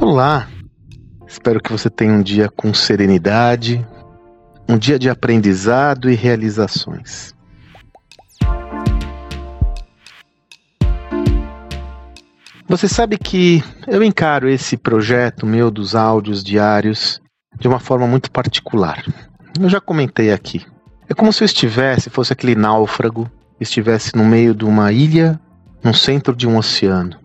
Olá! Espero que você tenha um dia com serenidade, um dia de aprendizado e realizações. Você sabe que eu encaro esse projeto meu dos áudios diários de uma forma muito particular. Eu já comentei aqui. É como se eu estivesse, fosse aquele náufrago, estivesse no meio de uma ilha, no centro de um oceano.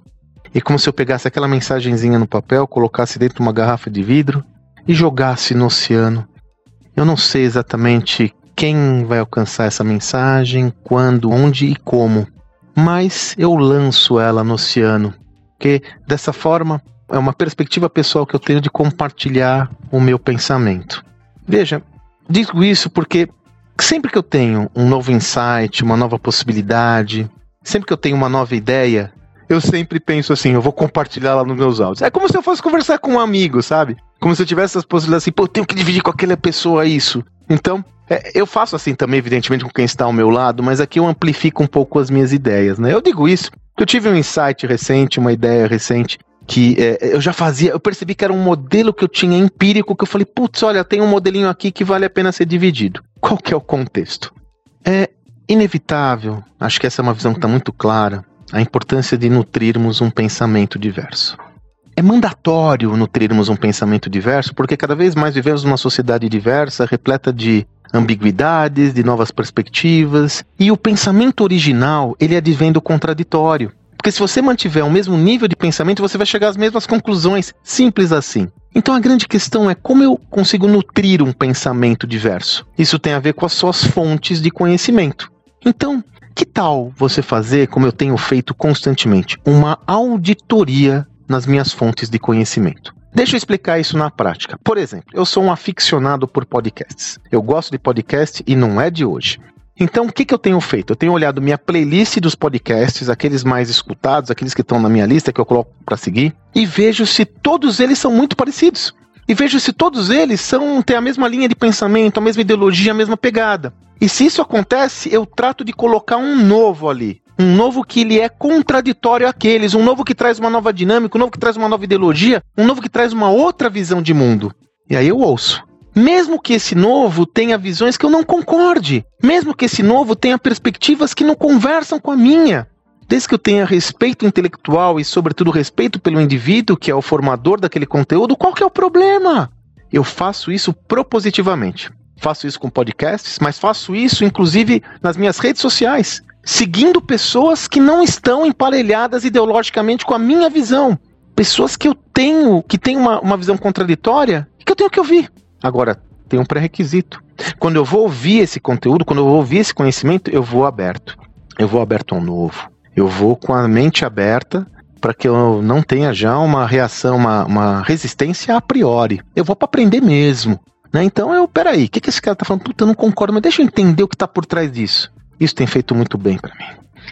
E como se eu pegasse aquela mensagenzinha no papel, colocasse dentro de uma garrafa de vidro e jogasse no oceano. Eu não sei exatamente quem vai alcançar essa mensagem, quando, onde e como, mas eu lanço ela no oceano porque dessa forma é uma perspectiva pessoal que eu tenho de compartilhar o meu pensamento. Veja, digo isso porque sempre que eu tenho um novo insight, uma nova possibilidade, sempre que eu tenho uma nova ideia, eu sempre penso assim, eu vou compartilhar lá nos meus áudios. É como se eu fosse conversar com um amigo, sabe? Como se eu tivesse essas possibilidades assim, pô, eu tenho que dividir com aquela pessoa isso. Então, é, eu faço assim também, evidentemente, com quem está ao meu lado, mas aqui eu amplifico um pouco as minhas ideias, né? Eu digo isso eu tive um insight recente, uma ideia recente, que é, eu já fazia, eu percebi que era um modelo que eu tinha empírico, que eu falei, putz, olha, tem um modelinho aqui que vale a pena ser dividido. Qual que é o contexto? É inevitável, acho que essa é uma visão que está muito clara, a importância de nutrirmos um pensamento diverso. É mandatório nutrirmos um pensamento diverso, porque cada vez mais vivemos numa sociedade diversa, repleta de ambiguidades, de novas perspectivas, e o pensamento original, ele advém do contraditório. Porque se você mantiver o mesmo nível de pensamento, você vai chegar às mesmas conclusões, simples assim. Então a grande questão é como eu consigo nutrir um pensamento diverso. Isso tem a ver com as suas fontes de conhecimento. Então, que tal você fazer, como eu tenho feito constantemente, uma auditoria nas minhas fontes de conhecimento? Deixa eu explicar isso na prática. Por exemplo, eu sou um aficionado por podcasts. Eu gosto de podcast e não é de hoje. Então, o que, que eu tenho feito? Eu tenho olhado minha playlist dos podcasts, aqueles mais escutados, aqueles que estão na minha lista que eu coloco para seguir, e vejo se todos eles são muito parecidos. E vejo se todos eles são têm a mesma linha de pensamento, a mesma ideologia, a mesma pegada. E se isso acontece, eu trato de colocar um novo ali um novo que ele é contraditório àqueles, um novo que traz uma nova dinâmica, um novo que traz uma nova ideologia, um novo que traz uma outra visão de mundo. E aí eu ouço. Mesmo que esse novo tenha visões que eu não concorde, mesmo que esse novo tenha perspectivas que não conversam com a minha, desde que eu tenha respeito intelectual e, sobretudo, respeito pelo indivíduo que é o formador daquele conteúdo, qual que é o problema? Eu faço isso propositivamente. Faço isso com podcasts, mas faço isso inclusive nas minhas redes sociais seguindo pessoas que não estão emparelhadas ideologicamente com a minha visão. Pessoas que eu tenho, que têm uma, uma visão contraditória, que eu tenho que ouvir. Agora, tem um pré-requisito. Quando eu vou ouvir esse conteúdo, quando eu vou ouvir esse conhecimento, eu vou aberto. Eu vou aberto ao novo. Eu vou com a mente aberta para que eu não tenha já uma reação, uma, uma resistência a priori. Eu vou para aprender mesmo. Né? Então eu, peraí, o que, que esse cara tá falando? Puta, eu não concordo, mas deixa eu entender o que está por trás disso. Isso tem feito muito bem para mim.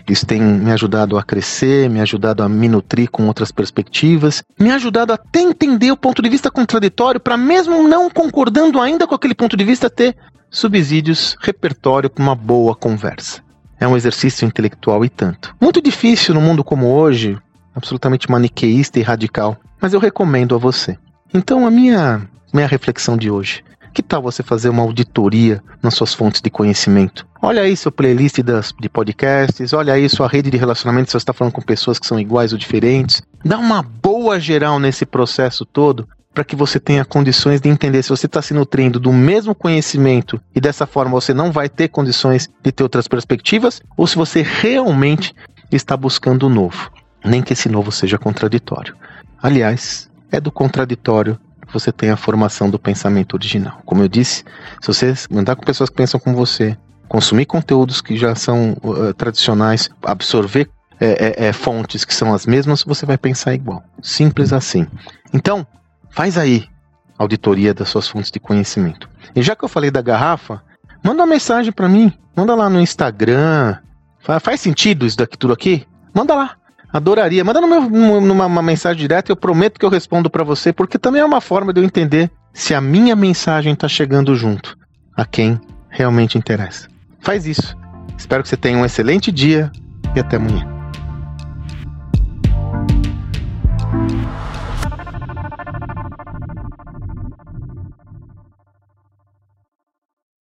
Isso tem me ajudado a crescer, me ajudado a me nutrir com outras perspectivas, me ajudado até entender o ponto de vista contraditório, para mesmo não concordando ainda com aquele ponto de vista, ter subsídios, repertório para uma boa conversa. É um exercício intelectual e tanto. Muito difícil no mundo como hoje, absolutamente maniqueísta e radical, mas eu recomendo a você. Então, a minha, minha reflexão de hoje que tal você fazer uma auditoria nas suas fontes de conhecimento? Olha aí seu playlist das, de podcasts, olha aí sua rede de relacionamento se você está falando com pessoas que são iguais ou diferentes. Dá uma boa geral nesse processo todo para que você tenha condições de entender se você está se nutrindo do mesmo conhecimento e dessa forma você não vai ter condições de ter outras perspectivas, ou se você realmente está buscando o novo, nem que esse novo seja contraditório. Aliás, é do contraditório você tem a formação do pensamento original. Como eu disse, se você andar com pessoas que pensam como você, consumir conteúdos que já são uh, tradicionais, absorver é, é, é, fontes que são as mesmas, você vai pensar igual. Simples assim. Então, faz aí auditoria das suas fontes de conhecimento. E já que eu falei da garrafa, manda uma mensagem para mim. Manda lá no Instagram. Faz sentido isso daqui tudo aqui? Manda lá. Adoraria. Manda no meu, numa mensagem direta, eu prometo que eu respondo para você, porque também é uma forma de eu entender se a minha mensagem está chegando junto a quem realmente interessa. Faz isso. Espero que você tenha um excelente dia e até amanhã.